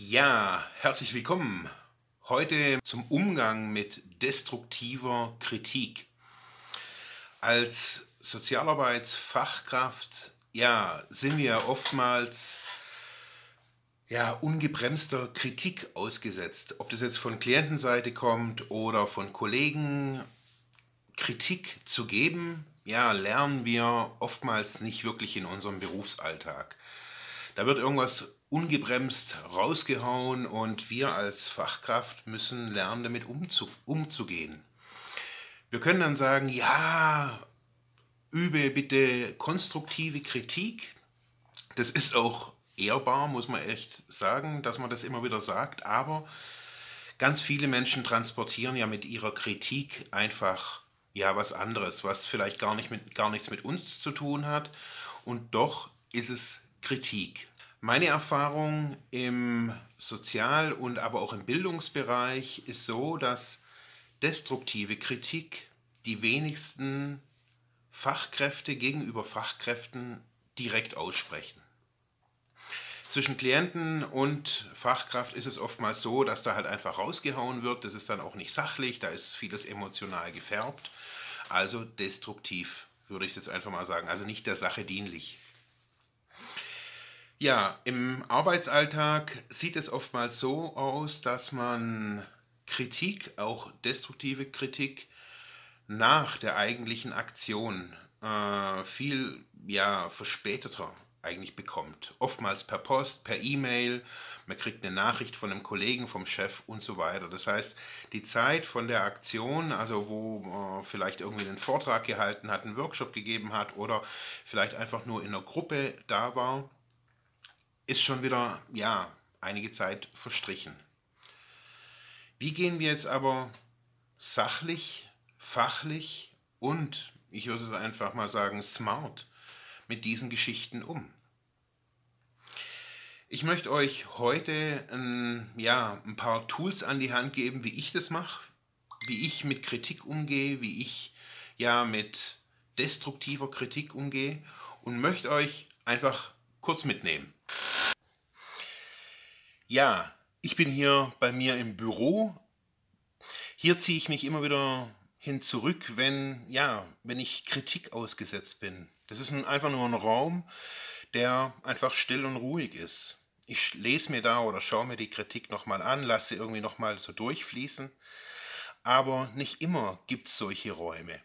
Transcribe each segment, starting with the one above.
Ja, herzlich willkommen. Heute zum Umgang mit destruktiver Kritik. Als Sozialarbeitsfachkraft ja, sind wir oftmals ja, ungebremster Kritik ausgesetzt. Ob das jetzt von Klientenseite kommt oder von Kollegen, Kritik zu geben, ja, lernen wir oftmals nicht wirklich in unserem Berufsalltag. Da wird irgendwas ungebremst rausgehauen und wir als Fachkraft müssen lernen, damit umzu umzugehen. Wir können dann sagen, ja, übe bitte konstruktive Kritik. Das ist auch ehrbar, muss man echt sagen, dass man das immer wieder sagt, aber ganz viele Menschen transportieren ja mit ihrer Kritik einfach ja was anderes, was vielleicht gar, nicht mit, gar nichts mit uns zu tun hat und doch ist es Kritik. Meine Erfahrung im Sozial- und aber auch im Bildungsbereich ist so, dass destruktive Kritik die wenigsten Fachkräfte gegenüber Fachkräften direkt aussprechen. Zwischen Klienten und Fachkraft ist es oftmals so, dass da halt einfach rausgehauen wird. Das ist dann auch nicht sachlich, da ist vieles emotional gefärbt. Also destruktiv, würde ich jetzt einfach mal sagen. Also nicht der Sache dienlich. Ja, im Arbeitsalltag sieht es oftmals so aus, dass man Kritik, auch destruktive Kritik, nach der eigentlichen Aktion äh, viel ja, verspäteter eigentlich bekommt. Oftmals per Post, per E-Mail, man kriegt eine Nachricht von einem Kollegen, vom Chef und so weiter. Das heißt, die Zeit von der Aktion, also wo man vielleicht irgendwie einen Vortrag gehalten hat, einen Workshop gegeben hat oder vielleicht einfach nur in einer Gruppe da war, ist schon wieder, ja, einige Zeit verstrichen. Wie gehen wir jetzt aber sachlich, fachlich und, ich würde es einfach mal sagen, smart mit diesen Geschichten um? Ich möchte euch heute ein, ja, ein paar Tools an die Hand geben, wie ich das mache, wie ich mit Kritik umgehe, wie ich ja mit destruktiver Kritik umgehe und möchte euch einfach kurz mitnehmen. Ja, ich bin hier bei mir im Büro. Hier ziehe ich mich immer wieder hin zurück, wenn, ja, wenn ich Kritik ausgesetzt bin. Das ist ein, einfach nur ein Raum, der einfach still und ruhig ist. Ich lese mir da oder schaue mir die Kritik nochmal an, lasse sie irgendwie nochmal so durchfließen. Aber nicht immer gibt es solche Räume.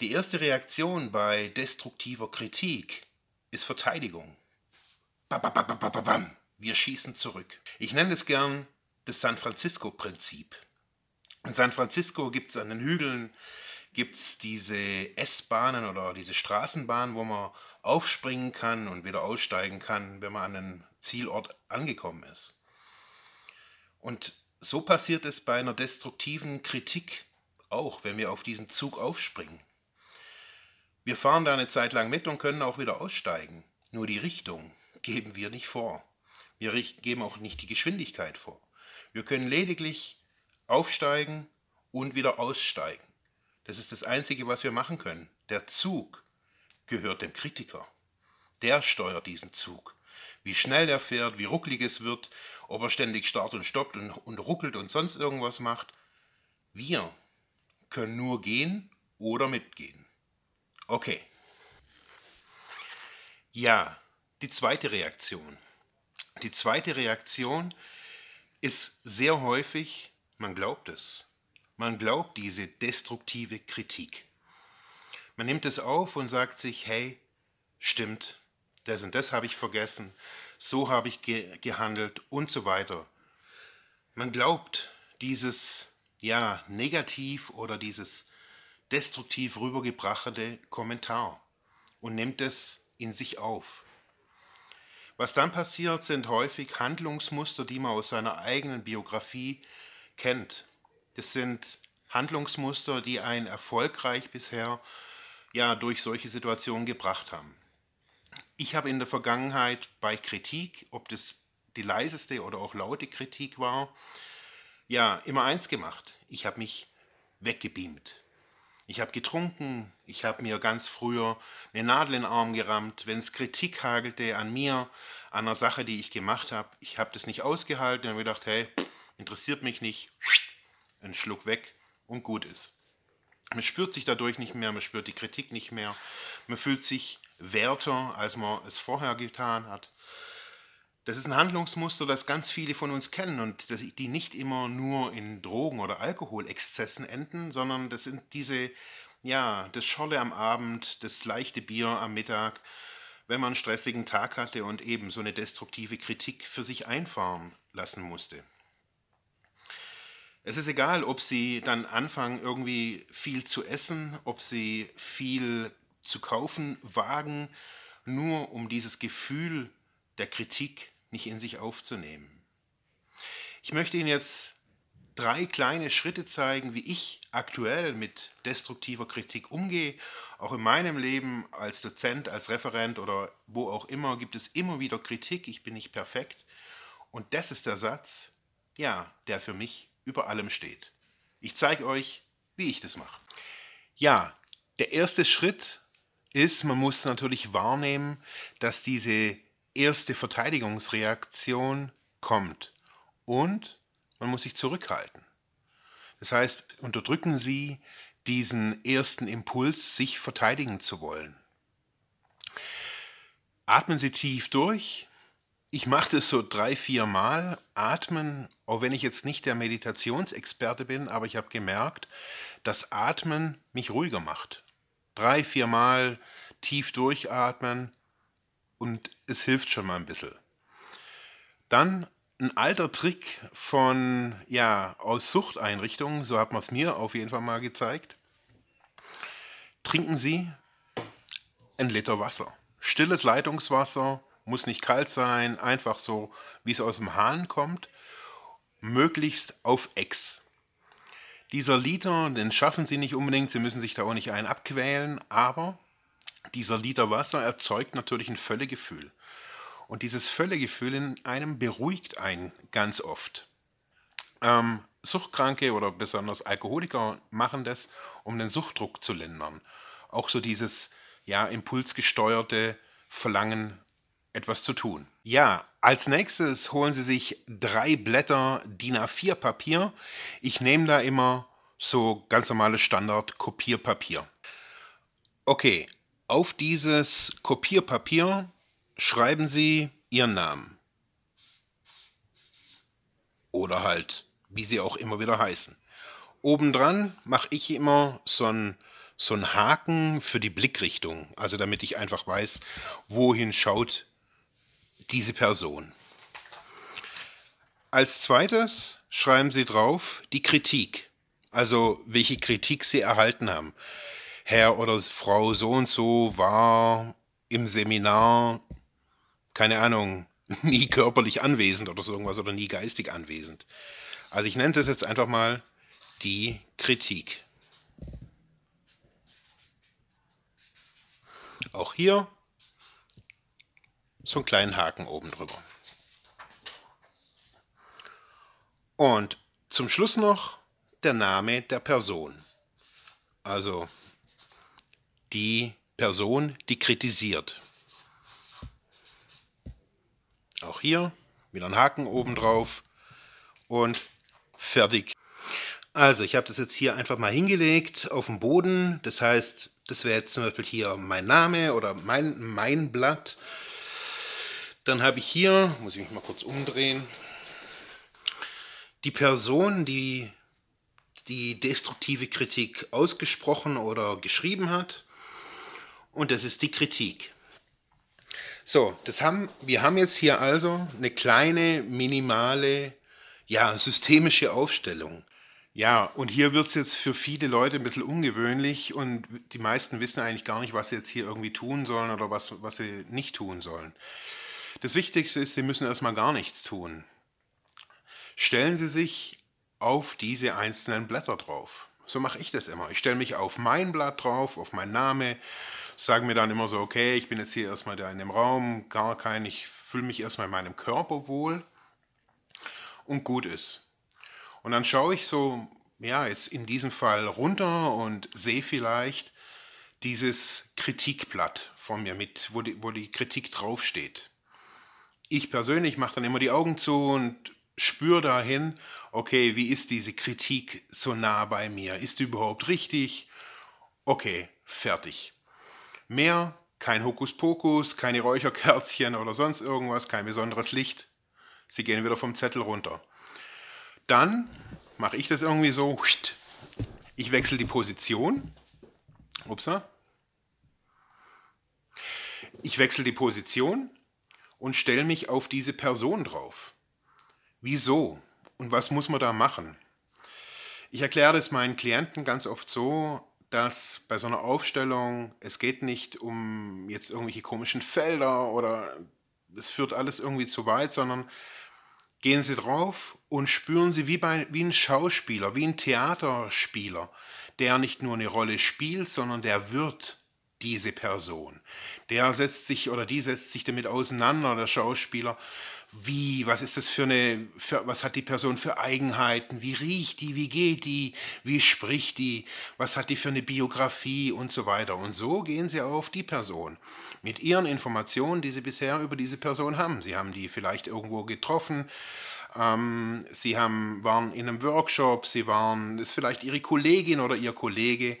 Die erste Reaktion bei destruktiver Kritik ist Verteidigung. Bam, bam, bam, wir schießen zurück. Ich nenne es gern das San Francisco-Prinzip. In San Francisco gibt es an den Hügeln gibt's diese S-Bahnen oder diese Straßenbahnen, wo man aufspringen kann und wieder aussteigen kann, wenn man an einem Zielort angekommen ist. Und so passiert es bei einer destruktiven Kritik auch, wenn wir auf diesen Zug aufspringen. Wir fahren da eine Zeit lang mit und können auch wieder aussteigen. Nur die Richtung geben wir nicht vor. Wir geben auch nicht die Geschwindigkeit vor. Wir können lediglich aufsteigen und wieder aussteigen. Das ist das Einzige, was wir machen können. Der Zug gehört dem Kritiker. Der steuert diesen Zug. Wie schnell er fährt, wie rucklig es wird, ob er ständig startet und stoppt und, und ruckelt und sonst irgendwas macht. Wir können nur gehen oder mitgehen. Okay. Ja, die zweite Reaktion. Die zweite Reaktion ist sehr häufig, man glaubt es. Man glaubt diese destruktive Kritik. Man nimmt es auf und sagt sich, hey, stimmt, das und das habe ich vergessen, so habe ich ge gehandelt und so weiter. Man glaubt dieses ja negativ oder dieses destruktiv rübergebrachte Kommentar und nimmt es in sich auf. Was dann passiert, sind häufig Handlungsmuster, die man aus seiner eigenen Biografie kennt. Das sind Handlungsmuster, die einen erfolgreich bisher ja durch solche Situationen gebracht haben. Ich habe in der Vergangenheit bei Kritik, ob das die leiseste oder auch laute Kritik war, ja immer eins gemacht. Ich habe mich weggebeamt. Ich habe getrunken, ich habe mir ganz früher eine Nadel in den Arm gerammt, wenn es Kritik hagelte an mir, an einer Sache, die ich gemacht habe. Ich habe das nicht ausgehalten und habe gedacht, hey, interessiert mich nicht, ein Schluck weg und gut ist. Man spürt sich dadurch nicht mehr, man spürt die Kritik nicht mehr, man fühlt sich werter, als man es vorher getan hat. Das ist ein Handlungsmuster, das ganz viele von uns kennen und die nicht immer nur in Drogen- oder Alkoholexzessen enden, sondern das sind diese, ja, das Scholle am Abend, das leichte Bier am Mittag, wenn man einen stressigen Tag hatte und eben so eine destruktive Kritik für sich einfahren lassen musste. Es ist egal, ob sie dann anfangen, irgendwie viel zu essen, ob sie viel zu kaufen wagen, nur um dieses Gefühl der Kritik nicht in sich aufzunehmen. Ich möchte Ihnen jetzt drei kleine Schritte zeigen, wie ich aktuell mit destruktiver Kritik umgehe. Auch in meinem Leben als Dozent, als Referent oder wo auch immer gibt es immer wieder Kritik. Ich bin nicht perfekt. Und das ist der Satz, ja, der für mich über allem steht. Ich zeige euch, wie ich das mache. Ja, der erste Schritt ist, man muss natürlich wahrnehmen, dass diese erste Verteidigungsreaktion kommt. Und man muss sich zurückhalten. Das heißt, unterdrücken Sie diesen ersten Impuls, sich verteidigen zu wollen. Atmen Sie tief durch. Ich mache das so drei, vier Mal. Atmen, auch wenn ich jetzt nicht der Meditationsexperte bin, aber ich habe gemerkt, dass Atmen mich ruhiger macht. Drei, vier Mal tief durchatmen und es hilft schon mal ein bisschen. Dann ein alter Trick von, ja, aus Suchteinrichtungen, so hat man es mir auf jeden Fall mal gezeigt. Trinken Sie ein Liter Wasser. Stilles Leitungswasser, muss nicht kalt sein, einfach so, wie es aus dem Hahn kommt. Möglichst auf Ex. Dieser Liter, den schaffen Sie nicht unbedingt, Sie müssen sich da auch nicht einen abquälen, aber dieser Liter Wasser erzeugt natürlich ein Völlegefühl. Und dieses Völlegefühl in einem beruhigt einen ganz oft. Ähm, Suchtkranke oder besonders Alkoholiker machen das, um den Suchtdruck zu lindern. Auch so dieses ja, impulsgesteuerte Verlangen, etwas zu tun. Ja, als nächstes holen Sie sich drei Blätter DIN A4 Papier. Ich nehme da immer so ganz normales Standard-Kopierpapier. Okay, auf dieses Kopierpapier schreiben Sie Ihren Namen. Oder halt, wie sie auch immer wieder heißen. Obendran mache ich immer so einen so Haken für die Blickrichtung, also damit ich einfach weiß, wohin schaut diese Person. Als zweites schreiben Sie drauf die Kritik, also welche Kritik Sie erhalten haben. Herr oder Frau so und so war im Seminar, keine Ahnung, nie körperlich anwesend oder so irgendwas oder nie geistig anwesend. Also ich nenne das jetzt einfach mal die Kritik. Auch hier so einen kleinen Haken oben drüber. Und zum Schluss noch der Name der Person. Also die Person, die kritisiert. Auch hier wieder ein Haken oben drauf und fertig. Also ich habe das jetzt hier einfach mal hingelegt auf dem Boden. Das heißt, das wäre jetzt zum Beispiel hier mein Name oder mein, mein Blatt. Dann habe ich hier, muss ich mich mal kurz umdrehen, die Person, die die destruktive Kritik ausgesprochen oder geschrieben hat und das ist die Kritik. So, das haben, wir haben jetzt hier also eine kleine, minimale, ja, systemische Aufstellung. Ja, und hier wird es jetzt für viele Leute ein bisschen ungewöhnlich und die meisten wissen eigentlich gar nicht, was sie jetzt hier irgendwie tun sollen oder was, was sie nicht tun sollen. Das Wichtigste ist, sie müssen erstmal gar nichts tun. Stellen Sie sich auf diese einzelnen Blätter drauf. So mache ich das immer. Ich stelle mich auf mein Blatt drauf, auf meinen Namen, sage mir dann immer so, okay, ich bin jetzt hier erstmal da in dem Raum, gar kein, ich fühle mich erstmal in meinem Körper wohl und gut ist. Und dann schaue ich so ja, jetzt in diesem Fall runter und sehe vielleicht dieses Kritikblatt vor mir mit, wo die, wo die Kritik draufsteht. Ich persönlich mache dann immer die Augen zu und spüre dahin, okay, wie ist diese Kritik so nah bei mir? Ist die überhaupt richtig? Okay, fertig. Mehr, kein Hokuspokus, keine Räucherkerzchen oder sonst irgendwas, kein besonderes Licht. Sie gehen wieder vom Zettel runter. Dann mache ich das irgendwie so, ich wechsle die Position. Upsa. Ich wechsle die Position und stelle mich auf diese Person drauf. Wieso? Und was muss man da machen? Ich erkläre das meinen Klienten ganz oft so, dass bei so einer Aufstellung es geht nicht um jetzt irgendwelche komischen Felder oder es führt alles irgendwie zu weit, sondern gehen Sie drauf und spüren Sie wie, bei, wie ein Schauspieler, wie ein Theaterspieler, der nicht nur eine Rolle spielt, sondern der wird diese Person. Der setzt sich oder die setzt sich damit auseinander, der Schauspieler, wie, was ist das für eine, für, was hat die Person für Eigenheiten, wie riecht die, wie geht die, wie spricht die, was hat die für eine Biografie? Und so weiter. Und so gehen sie auf die Person. Mit ihren Informationen, die sie bisher über diese Person haben. Sie haben die vielleicht irgendwo getroffen, ähm, sie haben, waren in einem Workshop, sie waren, ist vielleicht ihre Kollegin oder ihr Kollege.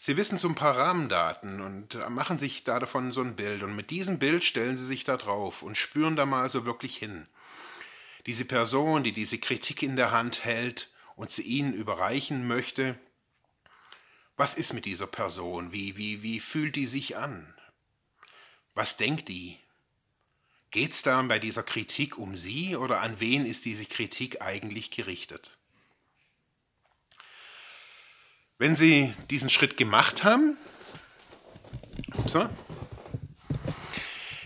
Sie wissen so ein paar Rahmendaten und äh, machen sich da davon so ein Bild. Und mit diesem Bild stellen Sie sich da drauf und spüren da mal so wirklich hin. Diese Person, die diese Kritik in der Hand hält und sie Ihnen überreichen möchte, was ist mit dieser Person? Wie, wie, wie fühlt die sich an? Was denkt die? Geht es da bei dieser Kritik um Sie oder an wen ist diese Kritik eigentlich gerichtet? Wenn Sie diesen Schritt gemacht haben, upsa,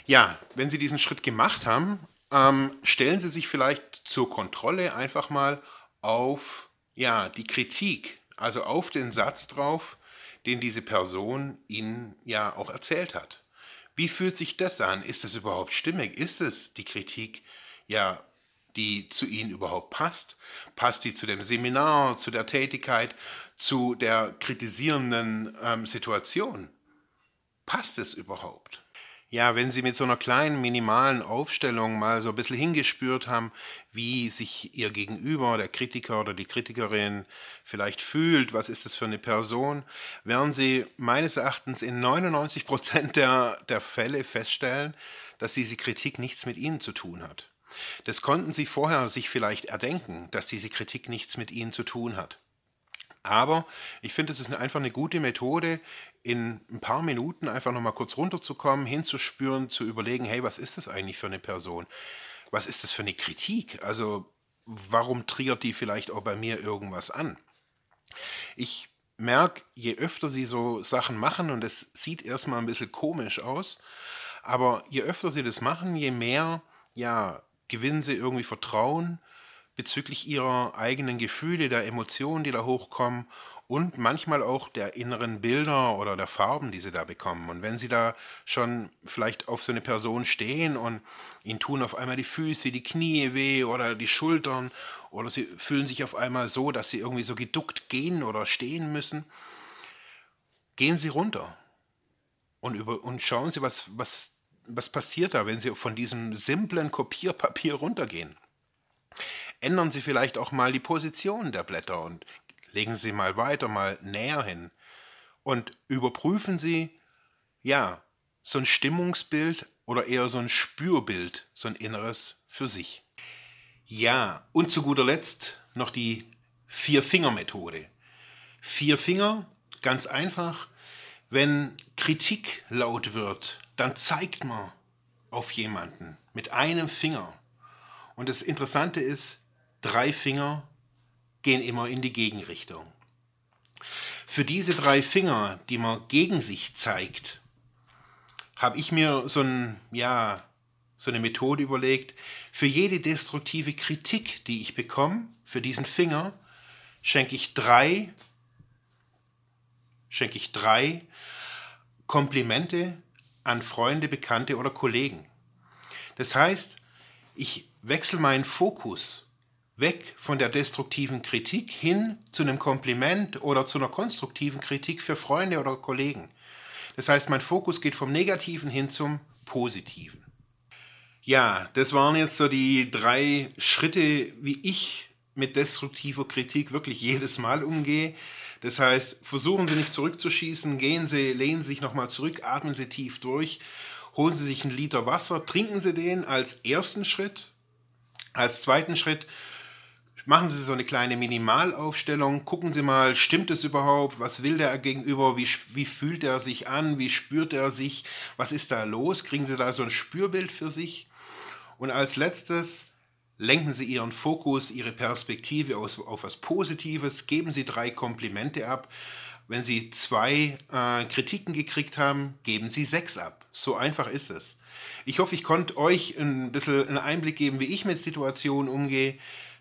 ja, wenn Sie diesen Schritt gemacht haben, ähm, stellen Sie sich vielleicht zur Kontrolle einfach mal auf ja, die Kritik, also auf den Satz drauf, den diese Person Ihnen ja auch erzählt hat. Wie fühlt sich das an? Ist das überhaupt stimmig? Ist es die Kritik ja die zu Ihnen überhaupt passt. Passt die zu dem Seminar, zu der Tätigkeit, zu der kritisierenden ähm, Situation? Passt es überhaupt? Ja, wenn Sie mit so einer kleinen, minimalen Aufstellung mal so ein bisschen hingespürt haben, wie sich Ihr Gegenüber, der Kritiker oder die Kritikerin vielleicht fühlt, was ist das für eine Person, werden Sie meines Erachtens in 99 Prozent der, der Fälle feststellen, dass diese Kritik nichts mit Ihnen zu tun hat. Das konnten sie vorher sich vielleicht erdenken, dass diese Kritik nichts mit ihnen zu tun hat. Aber ich finde, es ist einfach eine gute Methode, in ein paar Minuten einfach nochmal kurz runterzukommen, hinzuspüren, zu überlegen, hey, was ist das eigentlich für eine Person? Was ist das für eine Kritik? Also warum triggert die vielleicht auch bei mir irgendwas an? Ich merke, je öfter sie so Sachen machen, und es sieht erstmal ein bisschen komisch aus, aber je öfter sie das machen, je mehr ja, gewinnen sie irgendwie Vertrauen bezüglich ihrer eigenen Gefühle, der Emotionen, die da hochkommen und manchmal auch der inneren Bilder oder der Farben, die sie da bekommen. Und wenn sie da schon vielleicht auf so eine Person stehen und ihnen tun auf einmal die Füße, die Knie weh oder die Schultern oder sie fühlen sich auf einmal so, dass sie irgendwie so geduckt gehen oder stehen müssen, gehen sie runter und, über, und schauen sie, was, was was passiert da, wenn Sie von diesem simplen Kopierpapier runtergehen? Ändern Sie vielleicht auch mal die Position der Blätter und legen Sie mal weiter, mal näher hin und überprüfen Sie, ja, so ein Stimmungsbild oder eher so ein Spürbild, so ein inneres für sich. Ja, und zu guter Letzt noch die Vier-Finger-Methode. Vier Finger, ganz einfach, wenn Kritik laut wird, dann zeigt man auf jemanden mit einem Finger. Und das Interessante ist, drei Finger gehen immer in die Gegenrichtung. Für diese drei Finger, die man gegen sich zeigt, habe ich mir so, ein, ja, so eine Methode überlegt. Für jede destruktive Kritik, die ich bekomme, für diesen Finger, schenke ich drei, schenke ich drei Komplimente an Freunde, Bekannte oder Kollegen. Das heißt, ich wechsle meinen Fokus weg von der destruktiven Kritik hin zu einem Kompliment oder zu einer konstruktiven Kritik für Freunde oder Kollegen. Das heißt, mein Fokus geht vom Negativen hin zum Positiven. Ja, das waren jetzt so die drei Schritte, wie ich mit destruktiver Kritik wirklich jedes Mal umgehe. Das heißt, versuchen Sie nicht zurückzuschießen, gehen Sie, lehnen Sie sich nochmal zurück, atmen Sie tief durch, holen Sie sich einen Liter Wasser, trinken Sie den als ersten Schritt. Als zweiten Schritt machen Sie so eine kleine Minimalaufstellung, gucken Sie mal, stimmt es überhaupt, was will der gegenüber, wie, wie fühlt er sich an, wie spürt er sich, was ist da los, kriegen Sie da so ein Spürbild für sich. Und als letztes lenken Sie Ihren Fokus, Ihre Perspektive auf, auf was Positives, geben Sie drei Komplimente ab. Wenn Sie zwei äh, Kritiken gekriegt haben, geben Sie sechs ab. So einfach ist es. Ich hoffe, ich konnte euch ein bisschen einen Einblick geben, wie ich mit Situationen umgehe.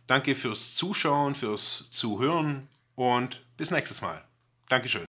Danke fürs Zuschauen, fürs Zuhören und bis nächstes Mal. Dankeschön.